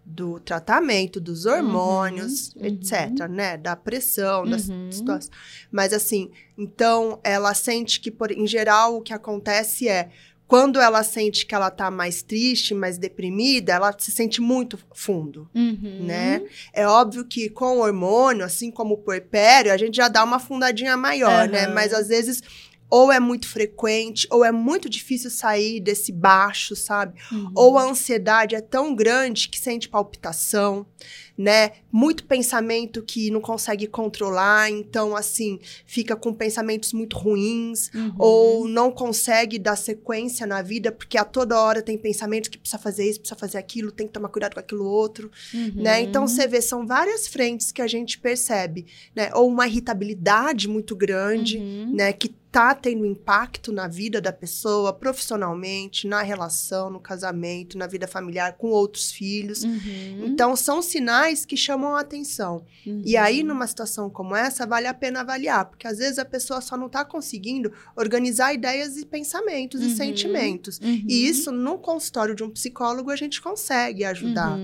do tratamento, dos hormônios, Uhum. etc, né? Da pressão, das Uhum. situações. Mas assim, então ela sente que, por, em geral, o que acontece é quando ela sente que ela tá mais triste, mais deprimida, ela se sente muito fundo, Uhum. né? É óbvio que com o hormônio, assim como o puerpério, a gente já dá uma fundadinha maior, né? Aham. Mas às vezes ou é muito frequente, ou é muito difícil sair desse baixo, sabe? Uhum. Ou a ansiedade é tão grande que sente palpitação, né? Muito pensamento que não consegue controlar, então, assim, fica com pensamentos muito ruins, Uhum. ou não consegue dar sequência na vida, porque a toda hora tem pensamento que precisa fazer isso, precisa fazer aquilo, tem que tomar cuidado com aquilo outro, Uhum. né? Então, você vê, são várias frentes que a gente percebe, né? Ou uma irritabilidade muito grande, Uhum. né, que tá tendo impacto na vida da pessoa, profissionalmente, na relação, no casamento, na vida familiar, com outros filhos. Uhum. Então, são sinais que chamam a atenção. E Uhum. aí, numa situação como essa, vale a pena avaliar, porque às vezes a pessoa só não tá conseguindo organizar ideias e pensamentos Uhum. e sentimentos. Uhum. E isso, no consultório de um psicólogo, a gente consegue ajudar.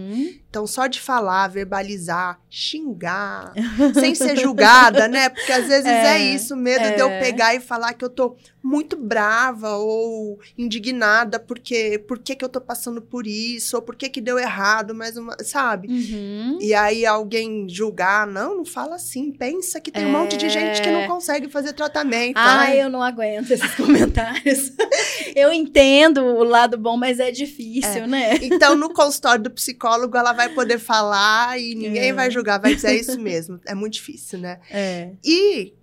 Então, só de falar, verbalizar, xingar, sem ser julgada, né? Porque às vezes é, É, isso, medo de eu é. pegar e falar que eu tô muito brava ou indignada porque por que, que eu tô passando por isso, ou por que, que deu errado, mas uma, sabe? Uhum. E aí alguém julgar, não, não fala assim, pensa que tem um monte de gente que não É. consegue fazer tratamento. Ai, Ai, eu não aguento esses comentários. eu entendo o lado bom, mas é difícil, né? Então, no consultório do psicólogo, ela vai poder falar e ninguém É. vai julgar, vai dizer é isso mesmo. É muito difícil, né? É. E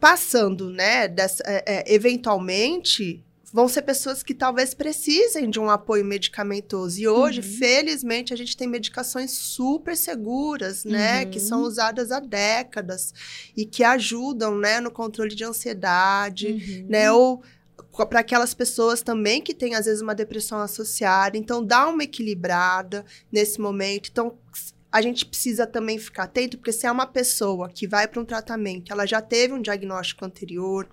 passando, né, dessa, é, é, eventualmente, vão ser pessoas que talvez precisem de um apoio medicamentoso. E hoje, Uhum. felizmente, a gente tem medicações super seguras, né, Uhum. que são usadas há décadas e que ajudam, né, no controle de ansiedade, Uhum. né, ou para aquelas pessoas também que têm às vezes uma depressão associada. Então, dá uma equilibrada nesse momento. Então, a gente precisa também ficar atento, porque se é uma pessoa que vai para um tratamento, ela já teve um diagnóstico anterior,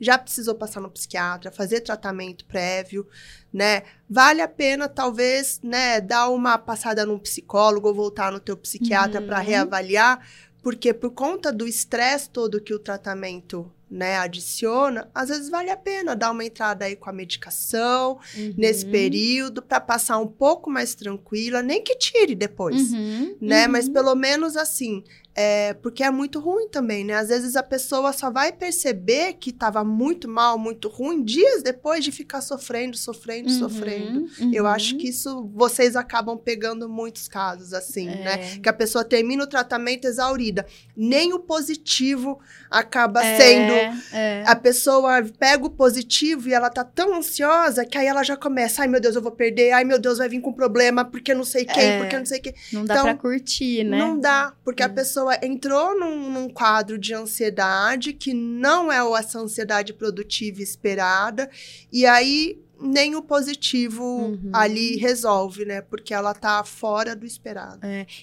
já precisou passar no psiquiatra, fazer tratamento prévio, né? Vale a pena talvez, né, dar uma passada num psicólogo ou voltar no teu psiquiatra Uhum. para reavaliar, porque por conta do estresse todo que o tratamento né, adiciona, às vezes vale a pena dar uma entrada aí com a medicação Uhum. nesse período para passar um pouco mais tranquila, nem que tire depois, Uhum. né? Uhum. Mas pelo menos assim, é, porque é muito ruim também, né? Às vezes a pessoa só vai perceber que estava muito mal, muito ruim, dias depois de ficar sofrendo, sofrendo, Uhum. sofrendo. Eu acho que isso vocês acabam pegando muitos casos assim, É. né? Que a pessoa termina o tratamento exaurida. Nem o positivo acaba É, sendo é. a pessoa pega o positivo e ela tá tão ansiosa que aí ela já começa, ai meu Deus, eu vou perder, ai meu Deus, vai vir com problema, porque não sei quem, É. porque não sei quem. Não dá então, pra curtir, né? Não dá, porque a Hum. Pessoa entrou num, num quadro de ansiedade que não é essa ansiedade produtiva esperada, e aí nem o positivo Uhum. ali resolve, né? Porque ela tá fora do esperado.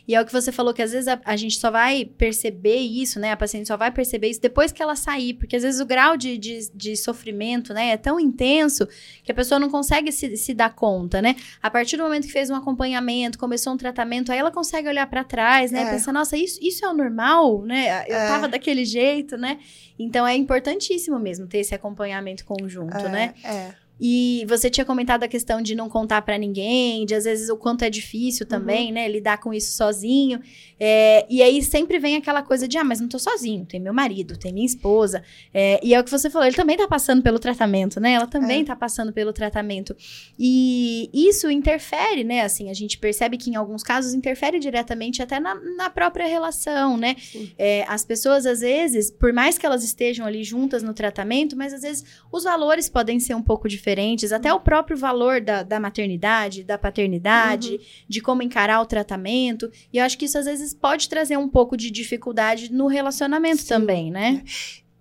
E é o que você falou, que às vezes a, a gente só vai perceber isso, né? A paciente só vai perceber isso depois que ela sair. Porque às vezes o grau de, de, de sofrimento, né, é tão intenso que a pessoa não consegue se, se dar conta, né? A partir do momento que fez um acompanhamento, começou um tratamento, aí ela consegue olhar pra trás, né? É. Pensar, nossa, isso, isso é o normal, né? Eu É. tava daquele jeito, né? Então é importantíssimo mesmo ter esse acompanhamento conjunto, é, né? É. E você tinha comentado a questão de não contar pra ninguém, de às vezes o quanto é difícil também, né? Lidar com isso sozinho. É, e aí sempre vem aquela coisa de, ah, mas não tô sozinho, tem meu marido, tem minha esposa. É, e é o que você falou, ele também tá passando pelo tratamento, né? Ela também É. tá passando pelo tratamento. E isso interfere, né? Assim, a gente percebe que em alguns casos interfere diretamente até na, na própria relação, né? É, as pessoas, às vezes, por mais que elas estejam ali juntas no tratamento, mas às vezes os valores podem ser um pouco diferentes, até o próprio valor da, da maternidade, da paternidade, Uhum. de como encarar o tratamento. E eu acho que isso às vezes pode trazer um pouco de dificuldade no relacionamento Sim. também, né?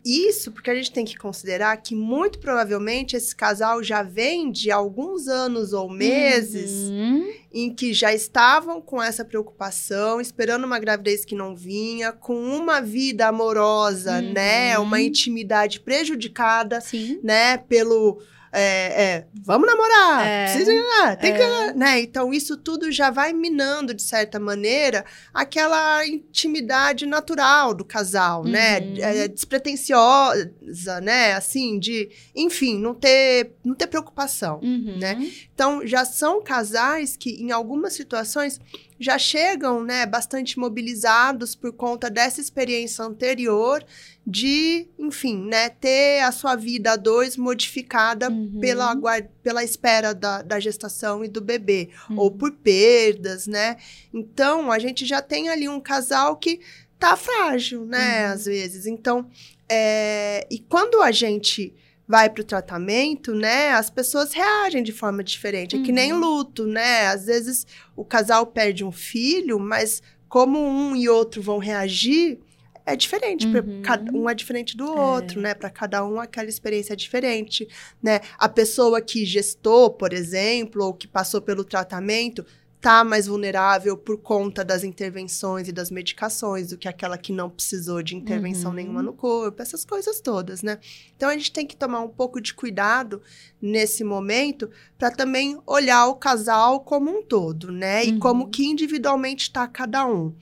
Isso porque a gente tem que considerar que muito provavelmente esse casal já vem de alguns anos ou meses Uhum. em que já estavam com essa preocupação, esperando uma gravidez que não vinha, com uma vida amorosa, Uhum. né? Uma intimidade prejudicada, Sim. né? Pelo. É, é, vamos namorar, É. precisa ah, tem que, É. né? Então isso tudo já vai minando de certa maneira aquela intimidade natural do casal, né? Uhum. É, despretensiosa, né? Assim, de, enfim, não ter, não ter preocupação. Uhum. né? Então, já são casais que, em algumas situações, já chegam, né, bastante mobilizados por conta dessa experiência anterior de, enfim, né, ter a sua vida a dois modificada Uhum. pela, pela espera da, da gestação e do bebê, Uhum. ou por perdas, né? Então, a gente já tem ali um casal que tá frágil, né, Uhum. às vezes. Então, é, e quando a gente vai para o tratamento, né, as pessoas reagem de forma diferente. É que nem Uhum. luto, né? Às vezes o casal perde um filho, mas como um e outro vão reagir, é diferente. Uhum. cada- Um é diferente do outro, né? Para cada um aquela experiência é diferente, né? A pessoa que gestou, por exemplo, ou que passou pelo tratamento, tá mais vulnerável por conta das intervenções e das medicações do que aquela que não precisou de intervenção Uhum. nenhuma no corpo, essas coisas todas, né? Então a gente tem que tomar um pouco de cuidado nesse momento para também olhar o casal como um todo, né? E Uhum. como que individualmente está cada um.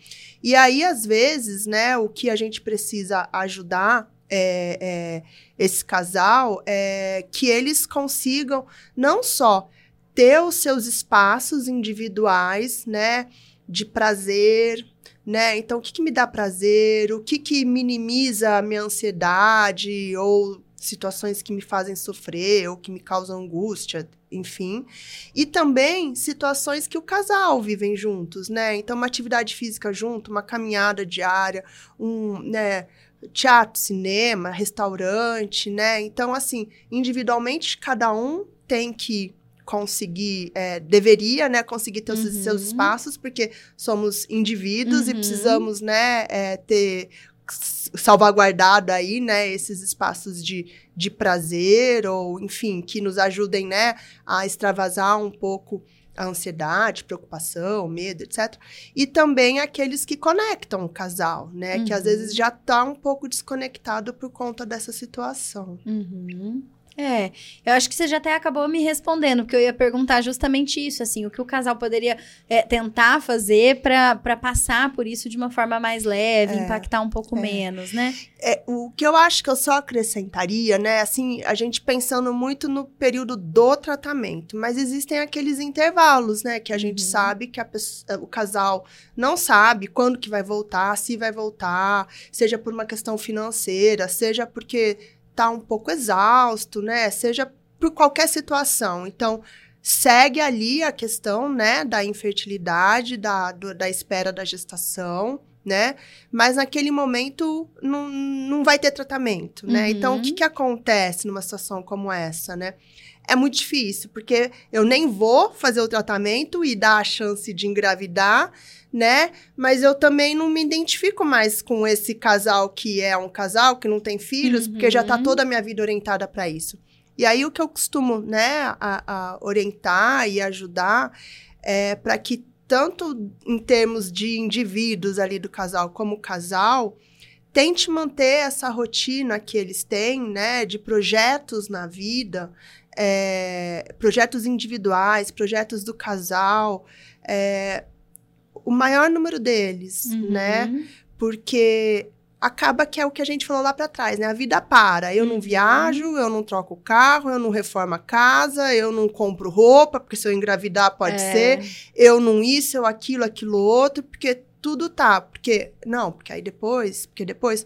E aí, às vezes, né, o que a gente precisa ajudar é, é, esse casal é que eles consigam não só ter os seus espaços individuais, né, de prazer, né? Então, o que, que me dá prazer? O que, que minimiza a minha ansiedade ou situações que me fazem sofrer ou que me causam angústia, enfim. E também situações que o casal vivem juntos, né? Então, uma atividade física junto, uma caminhada diária, um, né, teatro, cinema, restaurante, né? Então, assim, individualmente, cada um tem que conseguir, é, deveria, né, conseguir ter os Uhum. seus espaços, porque somos indivíduos e Uhum. precisamos, né, é, ter salvaguardado aí, né, esses espaços de, de prazer ou, enfim, que nos ajudem, né, a extravasar um pouco a ansiedade, preocupação, medo, etc. E também aqueles que conectam o casal, né, que às Uhum. vezes já tá um pouco desconectado por conta dessa situação. Uhum. É, eu acho que você já até acabou me respondendo, porque eu ia perguntar justamente isso, assim, o que o casal poderia é, tentar fazer para passar por isso de uma forma mais leve, É, impactar um pouco é. menos, né? É, o que eu acho que eu só acrescentaria, né, assim, a gente pensando muito no período do tratamento, mas existem aqueles intervalos, né, que a gente Uhum. sabe que pessoa- o casal não sabe quando que vai voltar, se vai voltar, seja por uma questão financeira, seja porque tá um pouco exausto, né, seja por qualquer situação. Então, segue ali a questão, né, da infertilidade, da, do- da espera da gestação, né? Mas naquele momento não, não vai ter tratamento, né? Uhum. Então, o que, que acontece numa situação como essa, né? É muito difícil, porque eu nem vou fazer o tratamento e dar a chance de engravidar, né? Mas eu também não me identifico mais com esse casal que é um casal que não tem filhos, porque já tá Uhum. toda a minha vida orientada para isso. E aí o que eu costumo, né, a, a orientar e ajudar é para que tanto em termos de indivíduos ali do casal como casal, tente manter essa rotina que eles têm, né, de projetos na vida, é, projetos individuais, projetos do casal, é, o maior número deles, uhum. né? Porque acaba que é o que a gente falou lá para trás, né? A vida para. Eu não uhum. viajo, eu não troco carro, eu não reformo a casa, eu não compro roupa, porque se eu engravidar pode é. ser. Eu não isso, eu aquilo, aquilo outro, porque tudo tá. Porque, não, porque aí depois, porque depois.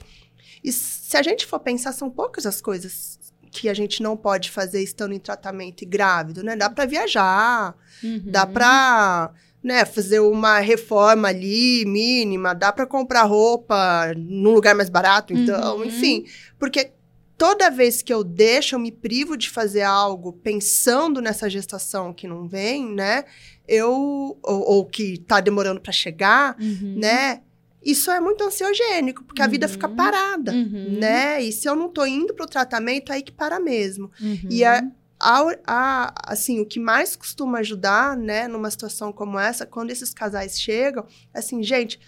E se a gente for pensar, são poucas as coisas que a gente não pode fazer estando em tratamento e grávido, né? Dá para viajar, uhum. dá para né, fazer uma reforma ali mínima, dá para comprar roupa num lugar mais barato, então, uhum. enfim, porque toda vez que eu deixo, eu me privo de fazer algo pensando nessa gestação que não vem, né? Eu ou, ou que tá demorando para chegar, uhum. né? Isso é muito ansiogênico, porque uhum. a vida fica uhum. parada, uhum. né? E se eu não tô indo pro tratamento, aí que para mesmo. E a, a, a, assim, o que mais costuma ajudar, né, numa situação como essa, quando esses casais chegam, é assim, gente,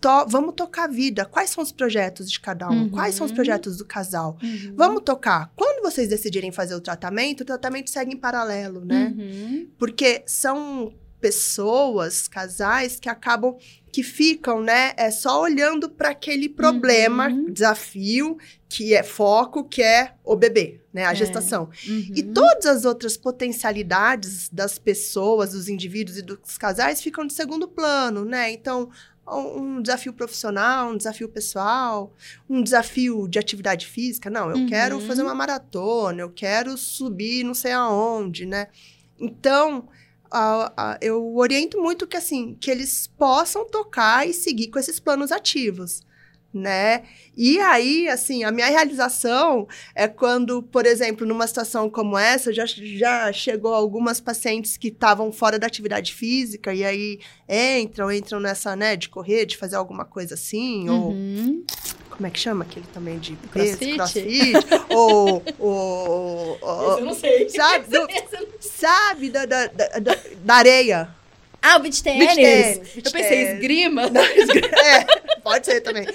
to, vamos tocar a vida. Quais são os projetos de cada um? Uhum. Quais são os projetos do casal? Uhum. Vamos tocar. Quando vocês decidirem fazer o tratamento, o tratamento segue em paralelo, né? Uhum. Porque são pessoas, casais que acabam que ficam, né, é só olhando para aquele problema, uhum. desafio que é foco, que é o bebê, né, a é. gestação. Uhum. E todas as outras potencialidades das pessoas, dos indivíduos e dos casais ficam de segundo plano, né? Então, um desafio profissional, um desafio pessoal, um desafio de atividade física. Não, eu uhum. quero fazer uma maratona, eu quero subir não sei aonde, né? Então, uh, uh, eu oriento muito que assim que eles possam tocar e seguir com esses planos ativos né? E aí, assim, a minha realização é quando, por exemplo, numa situação como essa, já, já chegou algumas pacientes que estavam fora da atividade física e aí entram, entram nessa, né, de correr, de fazer alguma coisa assim, uhum. ou como é que chama aquele também de peso, crossfit, crossfit ou, ou, ou, eu não sei. Sabe, do, sabe da, da, da, da areia. Ah, o beach tennis. Beach tennis beach eu pensei, tennis. esgrima. Não, esgrima. É, pode ser também.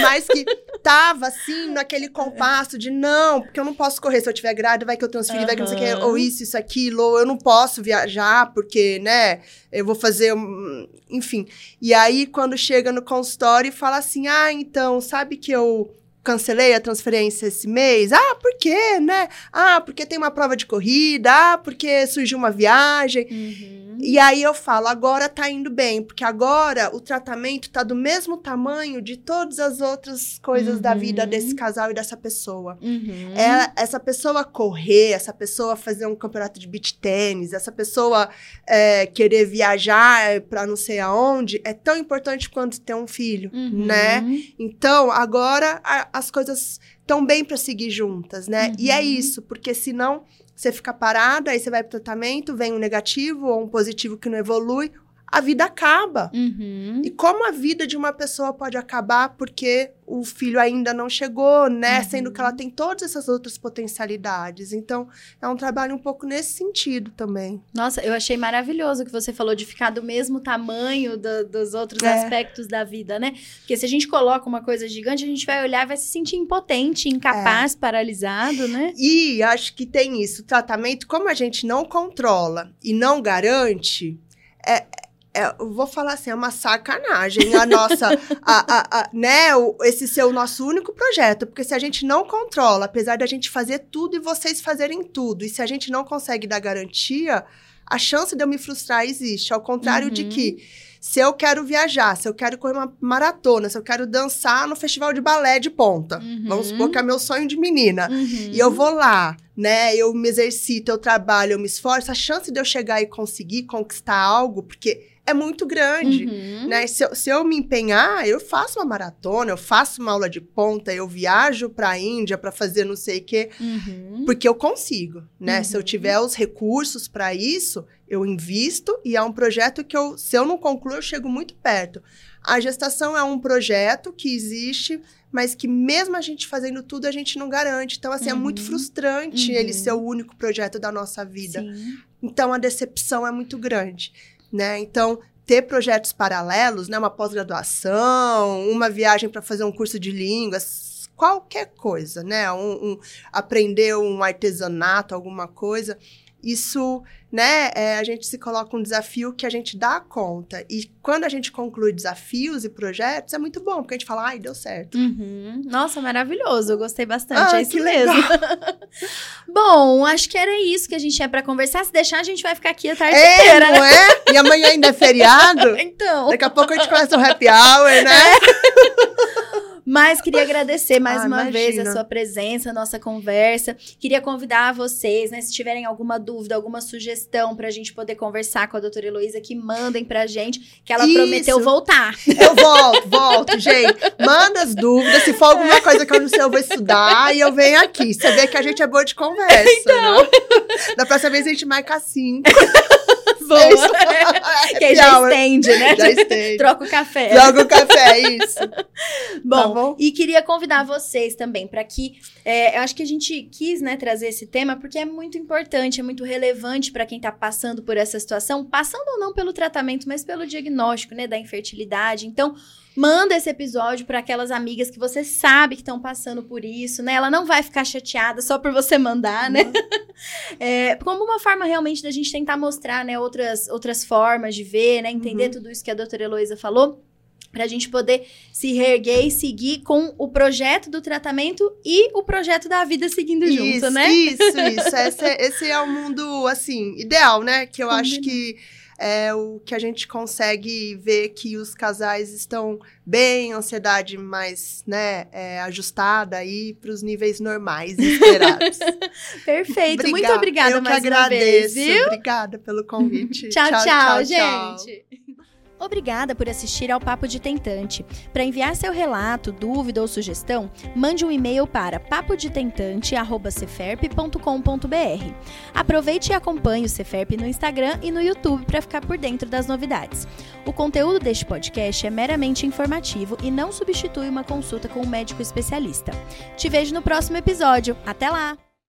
Mas que tava assim, naquele compasso de não, porque eu não posso correr se eu tiver grávida, vai que eu transfiro, uhum. vai que não sei o que, ou isso, isso, aquilo, ou eu não posso viajar, porque, né, eu vou fazer, um... enfim. E aí, quando chega no consultório e fala assim, ah, então, sabe que eu cancelei a transferência esse mês? Ah, por quê, né? Ah, porque tem uma prova de corrida, ah, porque surgiu uma viagem. Uhum. E aí eu falo, agora tá indo bem, porque agora o tratamento tá do mesmo tamanho de todas as outras coisas uhum. da vida desse casal e dessa pessoa. Uhum. É, essa pessoa correr, essa pessoa fazer um campeonato de beach tênis, essa pessoa é, querer viajar para não sei aonde, é tão importante quanto ter um filho, uhum. né? Então, agora a, as coisas estão bem para seguir juntas, né? E é uhum. isso, porque senão você fica parada, aí você vai pro tratamento, vem um negativo ou um positivo que não evolui, a vida acaba. Uhum. E como a vida de uma pessoa pode acabar porque o filho ainda não chegou, né? Uhum. Sendo que ela tem todas essas outras potencialidades. Então, é um trabalho um pouco nesse sentido também. Nossa, eu achei maravilhoso que você falou de ficar do mesmo tamanho do, dos outros é. aspectos da vida, né? Porque se a gente coloca uma coisa gigante, a gente vai olhar, vai se sentir impotente, incapaz, é. paralisado, né? E acho que tem isso. O tratamento, como a gente não controla e não garante, é, é, eu vou falar assim, é uma sacanagem a nossa, a, a, a, né, o, esse ser o nosso único projeto, porque se a gente não controla, apesar de a gente fazer tudo e vocês fazerem tudo, e se a gente não consegue dar garantia, a chance de eu me frustrar existe, ao contrário uhum. de que se eu quero viajar, se eu quero correr uma maratona, se eu quero dançar no festival de balé de ponta, uhum. vamos supor que é meu sonho de menina, uhum. e eu vou lá, né, eu me exercito, eu trabalho, eu me esforço, a chance de eu chegar e conseguir conquistar algo, porque é muito grande, uhum. né? Se eu, se eu me empenhar, eu faço uma maratona, eu faço uma aula de ponta, eu viajo para a Índia para fazer não sei o quê, uhum. porque eu consigo, né? Uhum. Se eu uhum. tiver os recursos para isso, eu invisto e é um projeto que eu, se eu não concluo, eu chego muito perto. A gestação é um projeto que existe mas que mesmo a gente fazendo tudo, a gente não garante. Então, assim, uhum. é muito uhum. frustrante uhum. ele ser o único projeto da nossa vida. Sim. Então, a decepção é muito grande, né? Então, ter projetos paralelos, né? Uma pós-graduação, uma viagem para fazer um curso de línguas, qualquer coisa, né? Um, um, aprender um artesanato, alguma coisa isso, né, é, a gente se coloca um desafio que a gente dá conta. E quando a gente conclui desafios e projetos, é muito bom, porque a gente fala, ai, deu certo. Uhum. Nossa, maravilhoso, eu gostei bastante, ah, é isso mesmo. bom, acho que era isso que a gente tinha para conversar. Se deixar, a gente vai ficar aqui a tarde é, inteira. Não é? E amanhã ainda é feriado? então. Daqui a pouco a gente começa um happy hour, né? É. Mas queria agradecer mais ah, uma imagina. vez a sua presença, a nossa conversa. Queria convidar vocês, né, se tiverem alguma dúvida, alguma sugestão para a gente poder conversar com a doutora Heloísa, que mandem pra gente, que ela Isso. prometeu voltar. Eu volto, volto, gente. Manda as dúvidas. Se for alguma coisa que eu não sei, eu vou estudar e eu venho aqui. Você vê que a gente é boa de conversa. Então. Né? Da próxima vez a gente marca cinco. Boa. que aí já estende, né? Já estende. Troca o café. Troca o café, isso. bom, tá bom, e queria convidar vocês também para que. É, eu acho que a gente quis né, trazer esse tema porque é muito importante, é muito relevante para quem está passando por essa situação, passando ou não pelo tratamento, mas pelo diagnóstico né, da infertilidade. Então, Manda esse episódio para aquelas amigas que você sabe que estão passando por isso, né? Ela não vai ficar chateada só por você mandar, né? Uhum. é, como uma forma realmente da gente tentar mostrar, né, outras, outras formas de ver, né? Entender uhum. tudo isso que a doutora Heloísa falou para a gente poder se reerguer e seguir com o projeto do tratamento e o projeto da vida seguindo isso, junto, né? Isso, isso. esse, é, esse é o mundo, assim, ideal, né? Que eu acho que é o que a gente consegue ver que os casais estão bem, ansiedade mais né, é, ajustada aí para os níveis normais esperados. Perfeito, Obrigada. muito obrigada Eu mais que agradeço. vez, Obrigada pelo convite. tchau, tchau, tchau, tchau, gente. Obrigada por assistir ao Papo de Tentante. Para enviar seu relato, dúvida ou sugestão, mande um e-mail para papodetentante@ceferp.com.br. Aproveite e acompanhe o Ceferp no Instagram e no YouTube para ficar por dentro das novidades. O conteúdo deste podcast é meramente informativo e não substitui uma consulta com um médico especialista. Te vejo no próximo episódio. Até lá!